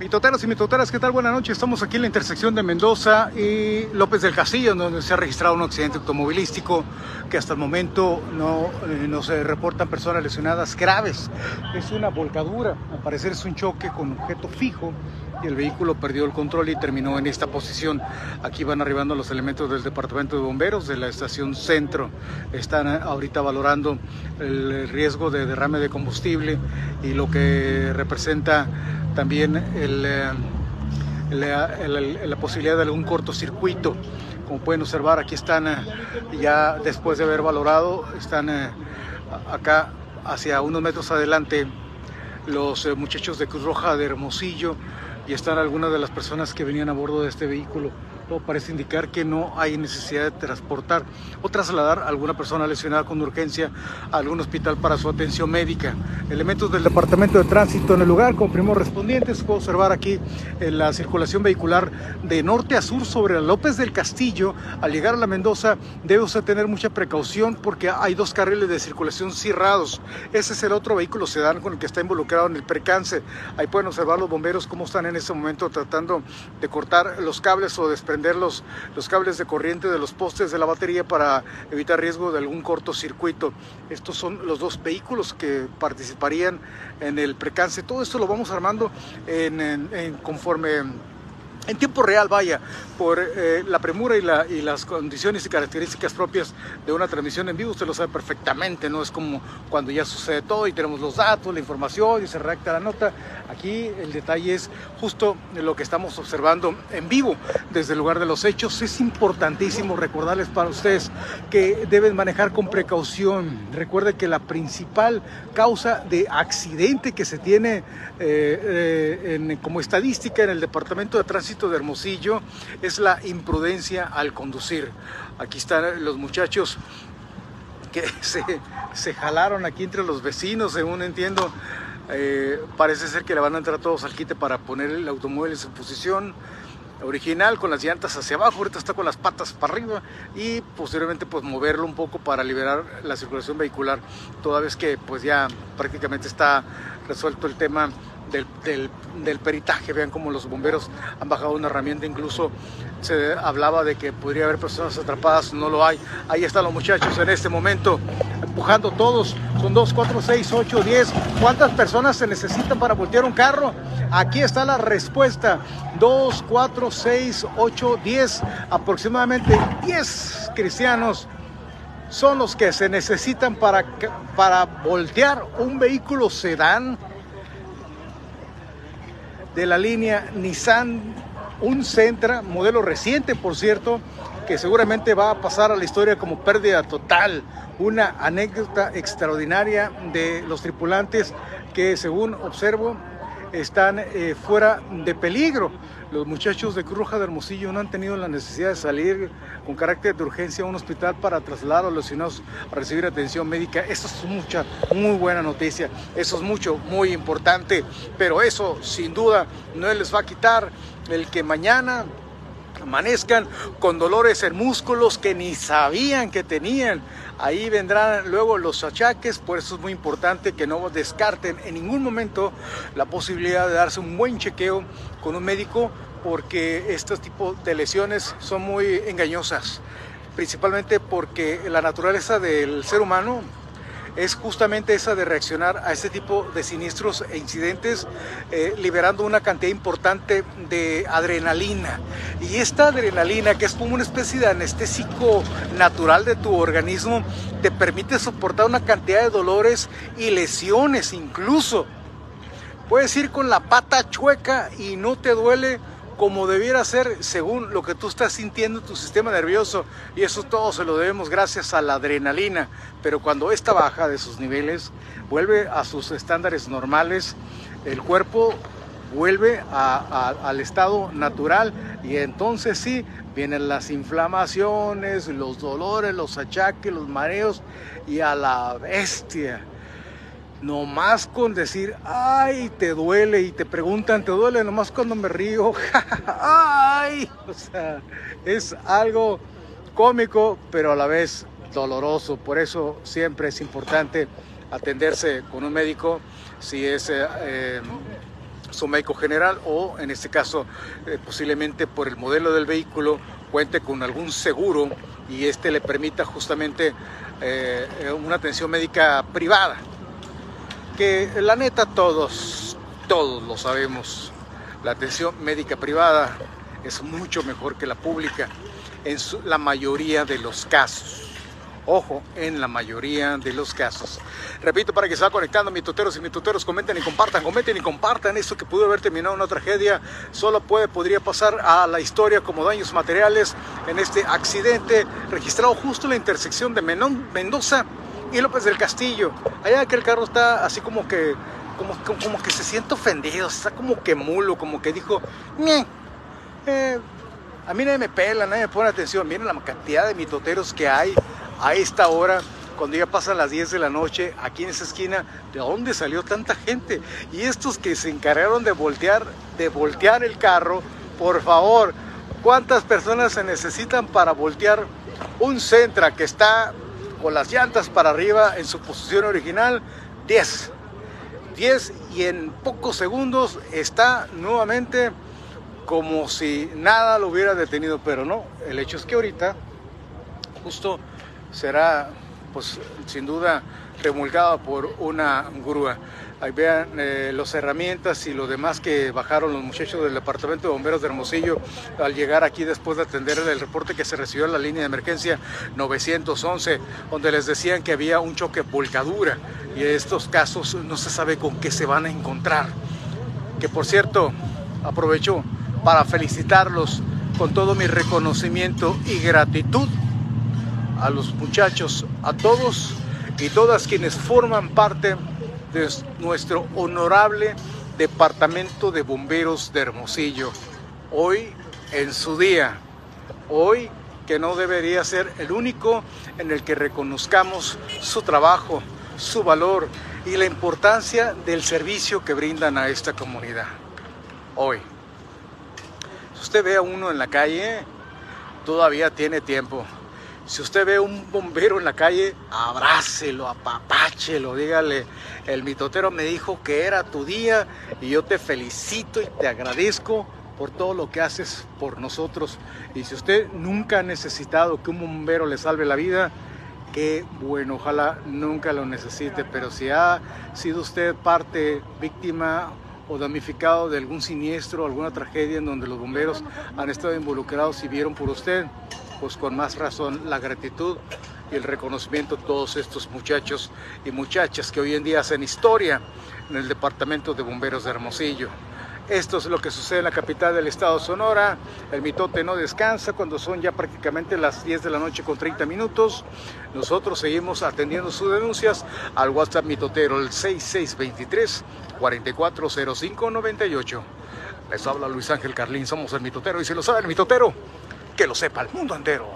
Mitoteros y mitoteras, ¿qué tal? Buenas noches. Estamos aquí en la intersección de Mendoza y López del Castillo, donde se ha registrado un accidente automovilístico que hasta el momento no, eh, no se reportan personas lesionadas graves. Es una volcadura, al parecer es un choque con objeto fijo y el vehículo perdió el control y terminó en esta posición. Aquí van arribando los elementos del Departamento de Bomberos de la estación Centro. Están eh, ahorita valorando el riesgo de derrame de combustible y lo que representa también el, eh, la, la, posibilidad de algún cortocircuito. Como pueden observar, aquí están eh, ya después de haber valorado, están eh, acá hacia unos metros adelante los muchachos de Cruz Roja de Hermosillo y están algunas de las personas que venían a bordo de este vehículo parece indicar que no hay necesidad de transportar o trasladar a alguna persona lesionada con urgencia a algún hospital para su atención médica. Elementos del Departamento de Tránsito en el lugar, con primos respondientes, puedo observar aquí la circulación vehicular de norte a sur sobre López del Castillo. Al llegar a la Mendoza debe usted tener mucha precaución porque hay dos carriles de circulación cerrados. Ese es el otro vehículo sedán con el que está involucrado en el percance. Ahí pueden observar los bomberos cómo están en ese momento tratando de cortar los cables o desprender los, los cables de corriente de los postes de la batería para evitar riesgo de algún cortocircuito. Estos son los dos vehículos que participarían en el precance. Todo esto lo vamos armando en, en conforme en tiempo real, vaya, por eh, la premura y, la, y, las condiciones y características propias de una transmisión en vivo, usted lo sabe perfectamente, no es como cuando ya sucede todo y tenemos los datos, la información y se redacta la nota. Aquí el detalle es justo lo que estamos observando en vivo desde el lugar de los hechos. Es importantísimo recordarles para ustedes que deben manejar con precaución. Recuerde que la principal causa de accidente que se tiene eh, eh, como estadística en el Departamento de Tránsito de Hermosillo es la imprudencia al conducir. Aquí están los muchachos que se, jalaron aquí entre los vecinos, según entiendo. Eh, parece ser que le van a entrar todos al quite para poner el automóvil en su posición original con las llantas hacia abajo, ahorita está con las patas para arriba y posteriormente pues moverlo un poco para liberar la circulación vehicular, toda vez que pues ya prácticamente está resuelto el tema del, del, peritaje. Vean cómo los bomberos han bajado una herramienta, incluso se hablaba de que podría haber personas atrapadas, no lo hay. Ahí están los muchachos en este momento, empujando todos. Son 2, 4, 6, 8, 10. ¿Cuántas personas se necesitan para voltear un carro? Aquí está la respuesta. 2, 4, 6, 8, 10. Aproximadamente 10 cristianos son los que se necesitan para, para voltear un vehículo sedán de la línea Nissan, un Sentra, modelo reciente por cierto, que seguramente va a pasar a la historia como pérdida total. Una anécdota extraordinaria de los tripulantes que según observo están eh, fuera de peligro. Los muchachos de Cruz Roja de Hermosillo no han tenido la necesidad de salir con carácter de urgencia a un hospital para trasladar a los lesionados a recibir atención médica. Eso es mucha, muy buena noticia. Eso es mucho, muy importante. Pero eso, sin duda, no les va a quitar el que mañana amanezcan con dolores en músculos que ni sabían que tenían. Ahí vendrán luego los achaques, por eso es muy importante que no descarten en ningún momento la posibilidad de darse un buen chequeo con un médico porque estos tipos de lesiones son muy engañosas, principalmente porque la naturaleza del ser humano es justamente esa de reaccionar a este tipo de siniestros e incidentes, eh, liberando una cantidad importante de adrenalina. Y esta adrenalina, que es como una especie de anestésico natural de tu organismo, te permite soportar una cantidad de dolores y lesiones incluso. Puedes ir con la pata chueca y no te duele como debiera ser según lo que tú estás sintiendo en tu sistema nervioso y eso todo se lo debemos gracias a la adrenalina, pero cuando esta baja de sus niveles vuelve a sus estándares normales, el cuerpo vuelve al estado natural y entonces sí vienen las inflamaciones, los dolores, los achaques, los mareos y a la bestia nomás con decir, ay, te duele, y te preguntan, ¿te duele? Nomás cuando me río, ay, o sea, es algo cómico, pero a la vez doloroso. Por eso siempre es importante atenderse con un médico si es eh, eh, su médico general o en este caso eh, posiblemente por el modelo del vehículo cuente con algún seguro y este le permita justamente eh, una atención médica privada. La neta todos, todos lo sabemos, la atención médica privada es mucho mejor que la pública en la mayoría de los casos. Ojo, en la mayoría de los casos. Repito, para que se va conectando, mis tuteros y mis tuteros, comenten y compartan, comenten y compartan. Esto que pudo haber terminado una tragedia, solo puede, podría pasar a la historia como daños materiales en este accidente registrado justo en la intersección de Mendoza y López del Castillo. Allá que el carro está así como que, como, como, que se siente ofendido, está como que mulo, como que dijo, eh, a mí nadie me pela, nadie me pone atención. Miren la cantidad de mitoteros que hay a esta hora, cuando ya pasan las 10 de la noche, aquí en esa esquina, ¿de dónde salió tanta gente? Y estos que se encargaron de voltear, de voltear el carro, por favor, ¿cuántas personas se necesitan para voltear un Centra que está con las llantas para arriba en su posición original? 10. 10 y en pocos segundos está nuevamente como si nada lo hubiera detenido, pero no, el hecho es que ahorita justo será pues sin duda remolcado por una grúa. Ahí vean eh, las herramientas y lo demás que bajaron los muchachos del Departamento de Bomberos de Hermosillo al llegar aquí después de atender el reporte que se recibió en la línea de emergencia 911, donde les decían que había un choque volcadura y estos casos no se sabe con qué se van a encontrar. Que por cierto, aprovecho para felicitarlos con todo mi reconocimiento y gratitud a los muchachos, a todos y todas quienes forman parte de nuestro honorable Departamento de Bomberos de Hermosillo. Hoy en su día, hoy que no debería ser el único en el que reconozcamos su trabajo, su valor y la importancia del servicio que brindan a esta comunidad. Hoy. Si usted ve a uno en la calle, todavía tiene tiempo. Si usted ve un bombero en la calle, abrácelo, apapáchelo, dígale, el mitotero me dijo que era tu día y yo te felicito y te agradezco por todo lo que haces por nosotros. Y si usted nunca ha necesitado que un bombero le salve la vida, qué bueno, ojalá nunca lo necesite, pero si ha sido usted parte víctima o damnificado de algún siniestro, alguna tragedia en donde los bomberos han estado involucrados y vieron por usted, pues con más razón la gratitud y el reconocimiento a todos estos muchachos y muchachas que hoy en día hacen historia en el Departamento de Bomberos de Hermosillo. Esto es lo que sucede en la capital del estado Sonora. El mitote no descansa cuando son ya prácticamente las 10 de la noche con 30 minutos. Nosotros seguimos atendiendo sus denuncias al WhatsApp mitotero, el 6623 440598. Les habla Luis Ángel Carlín, somos el mitotero y si lo sabe el mitotero, que lo sepa el mundo entero.